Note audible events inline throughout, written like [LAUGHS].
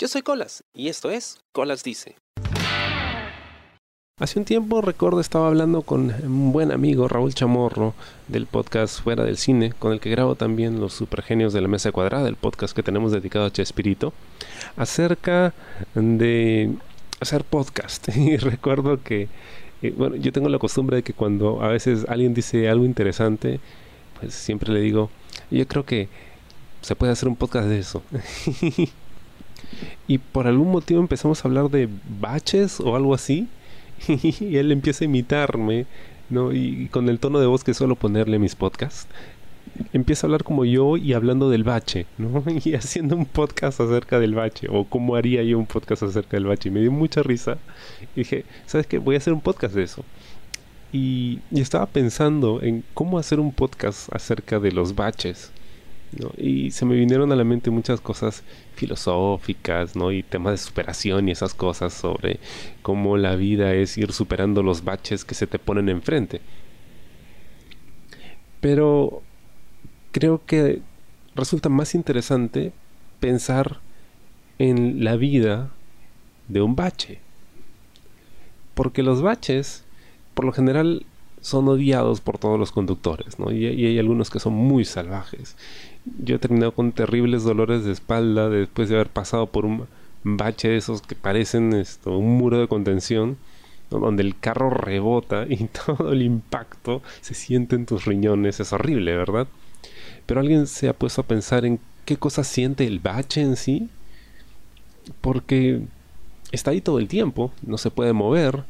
Yo soy Colas y esto es Colas Dice. Hace un tiempo recuerdo estaba hablando con un buen amigo Raúl Chamorro del podcast Fuera del Cine, con el que grabo también los supergenios de la Mesa Cuadrada, el podcast que tenemos dedicado a Chespirito, acerca de hacer podcast. [LAUGHS] Y recuerdo que, eh, bueno, yo tengo la costumbre de que cuando a veces alguien dice algo interesante, pues siempre le digo, yo creo que se puede hacer un podcast de eso. [LAUGHS] y por algún motivo empezamos a hablar de baches o algo así. [LAUGHS] y él empieza a imitarme, ¿no? Y con el tono de voz que suelo ponerle mis podcasts. Empieza a hablar como yo y hablando del bache, ¿no? [LAUGHS] Y haciendo un podcast acerca del bache, o cómo haría yo un podcast acerca del bache. Y me dio mucha risa. Y dije, ¿sabes qué? Voy a hacer un podcast de eso. Y estaba pensando en cómo hacer un podcast acerca de los baches. Y se me vinieron a la mente muchas cosas filosóficas, ¿no? Y temas de superación y esas cosas sobre cómo la vida es ir superando los baches que se te ponen enfrente. Pero creo que resulta más interesante pensar en la vida de un bache. Porque los baches, por lo general, son odiados por todos los conductores, ¿no? Y, hay algunos que son muy salvajes yo he terminado con terribles dolores de espalda después de haber pasado por un bache de esos que parecen esto, un muro de contención, donde el carro rebota [LAUGHS] y todo el impacto se siente en tus riñones. Es horrible, ¿verdad? Pero alguien se ha puesto a pensar en qué cosa siente el bache en sí, porque está ahí todo el tiempo, no se puede mover,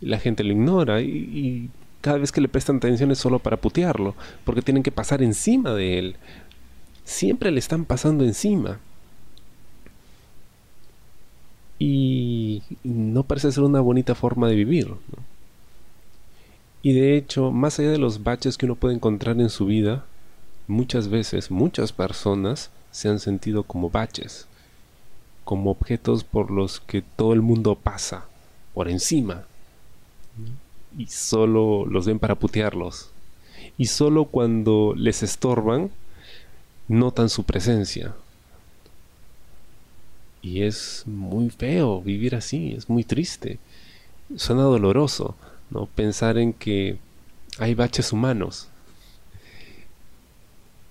la gente lo ignora y cada vez que le prestan atención es solo para putearlo, porque tienen que pasar encima de él siempre le están pasando encima. Y no parece ser una bonita forma de vivir. Y de hecho, más allá de los baches que uno puede encontrar en su vida, muchas veces, muchas personas se han sentido como baches, como objetos por los que todo el mundo pasa, por encima. Y solo los ven para putearlos. Y solo cuando les estorban, notan su presencia. Y es muy feo vivir así, es muy triste. Suena doloroso, ¿no? Pensar en que hay baches humanos.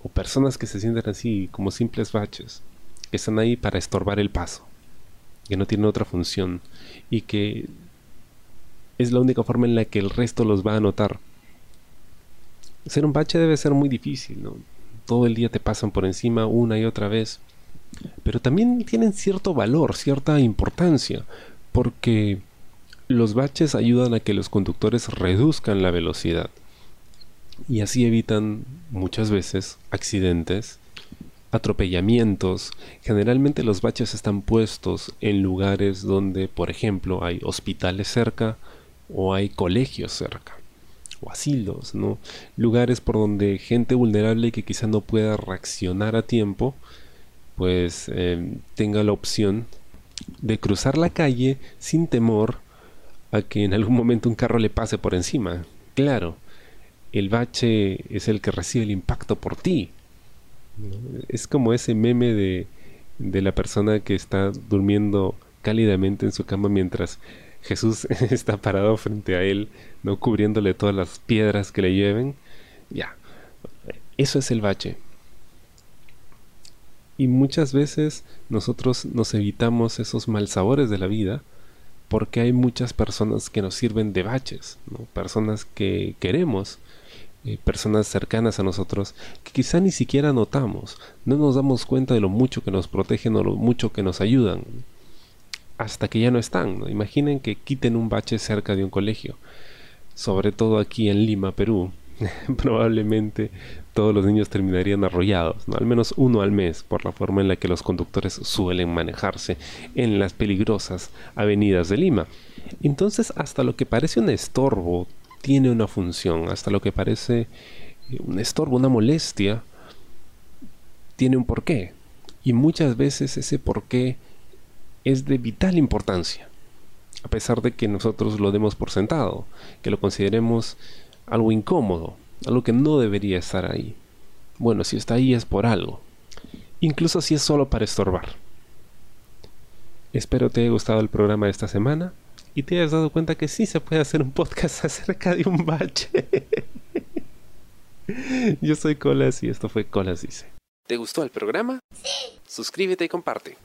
O personas que se sienten así, como simples baches, que están ahí para estorbar el paso, que no tienen otra función y que es la única forma en la que el resto los va a notar. Ser un bache debe ser muy difícil, ¿no? todo el día te pasan por encima una y otra vez. Pero también tienen cierto valor, cierta importancia, porque los baches ayudan a que los conductores reduzcan la velocidad y así evitan muchas veces accidentes, atropellamientos. Generalmente los baches están puestos en lugares donde, por ejemplo, hay hospitales cerca o hay colegios cerca o asilos, ¿no? Lugares por donde gente vulnerable que quizá no pueda reaccionar a tiempo, pues em, tenga la opción de cruzar la calle sin temor a que en algún momento un carro le pase por encima. Claro, el bache es el que recibe el impacto por ti. Es como ese meme de, de la persona que está durmiendo cálidamente en su cama mientras Jesús [LAUGHS] está parado frente a él, no cubriéndole todas las piedras que le lleven. Ya, eso es el bache. Y muchas veces nosotros nos evitamos esos malsabores de la vida porque hay muchas personas que nos sirven de baches, personas que queremos, eh, personas cercanas a nosotros que quizá ni siquiera notamos, no nos damos cuenta de lo mucho que nos protegen o lo mucho que nos ayudan hasta que ya no están. Imaginen que quiten un bache cerca de un colegio, sobre todo aquí en Lima, Perú. [LAUGHS] Probablemente todos los niños terminarían arrollados, ¿no? al menos uno al mes, por la forma en la que los conductores suelen manejarse en las peligrosas avenidas de Lima. Entonces, hasta lo que parece un estorbo tiene una función, hasta lo que parece eh, un estorbo, una molestia, tiene un porqué. Y muchas veces ese porqué es de vital importancia, a pesar de que nosotros lo demos por sentado, que lo consideremos algo incómodo, algo que no debería estar ahí. Bueno, si está ahí es por algo, incluso si es solo para estorbar. Espero te haya gustado el programa de esta semana y te hayas dado cuenta que sí se puede hacer un podcast [LAUGHS] acerca de un bache. [LAUGHS] Yo soy Colas y esto fue Colas Dice. ¿Te gustó el programa? Sí. Suscríbete y comparte.